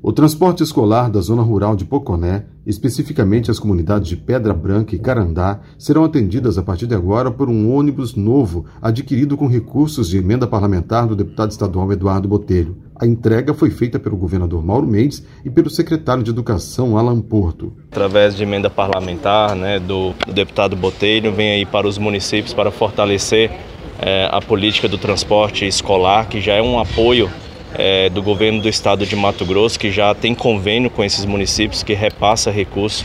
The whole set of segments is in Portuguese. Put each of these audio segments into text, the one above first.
O transporte escolar da zona rural de Poconé, especificamente as comunidades de Pedra Branca e Carandá, serão atendidas a partir de agora por um ônibus novo adquirido com recursos de emenda parlamentar do deputado estadual Eduardo Botelho. A entrega foi feita pelo governador Mauro Mendes e pelo secretário de Educação Alan Porto. Através de emenda parlamentar né, do, do deputado Botelho, vem aí para os municípios para fortalecer é, a política do transporte escolar, que já é um apoio é, do governo do estado de Mato Grosso, que já tem convênio com esses municípios, que repassa recursos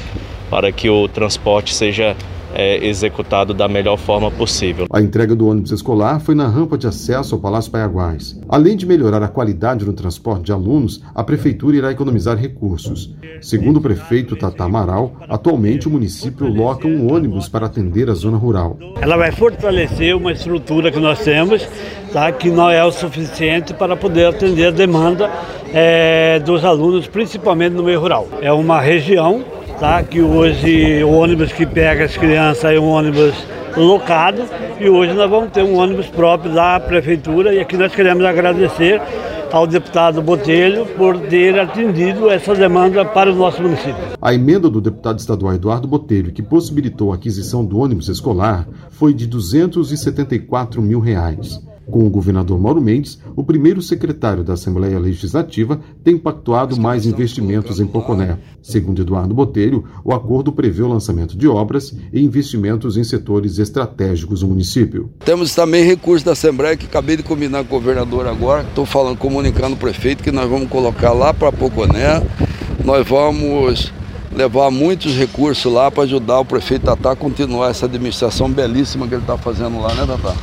para que o transporte seja é, executado da melhor forma possível. A entrega do ônibus escolar foi na rampa de acesso ao Palácio Paiaguás. Além de melhorar a qualidade no transporte de alunos, a Prefeitura irá economizar recursos. Segundo o prefeito Tata Amaral, atualmente o município loca um ônibus para atender a zona rural. Ela vai fortalecer uma estrutura que nós temos, tá, que não é o suficiente para poder atender a demanda é, dos alunos, principalmente no meio rural. É uma região tá? que hoje o ônibus que pega as crianças é um ônibus locado e hoje nós vamos ter um ônibus próprio da prefeitura e aqui nós queremos agradecer ao deputado Botelho por ter atendido essa demanda para o nosso município. A emenda do deputado estadual Eduardo Botelho, que possibilitou a aquisição do ônibus escolar, foi de 274 mil reais. Com o governador Mauro Mendes, o primeiro secretário da Assembleia Legislativa tem pactuado mais investimentos em Poconé. Segundo Eduardo Botelho, o acordo prevê o lançamento de obras e investimentos em setores estratégicos do município. Temos também recursos da Assembleia que acabei de combinar com o governador agora. Estou falando, comunicando o prefeito que nós vamos colocar lá para Poconé. Nós vamos levar muitos recursos lá para ajudar o prefeito Tatá a continuar essa administração belíssima que ele está fazendo lá, né, Tatá?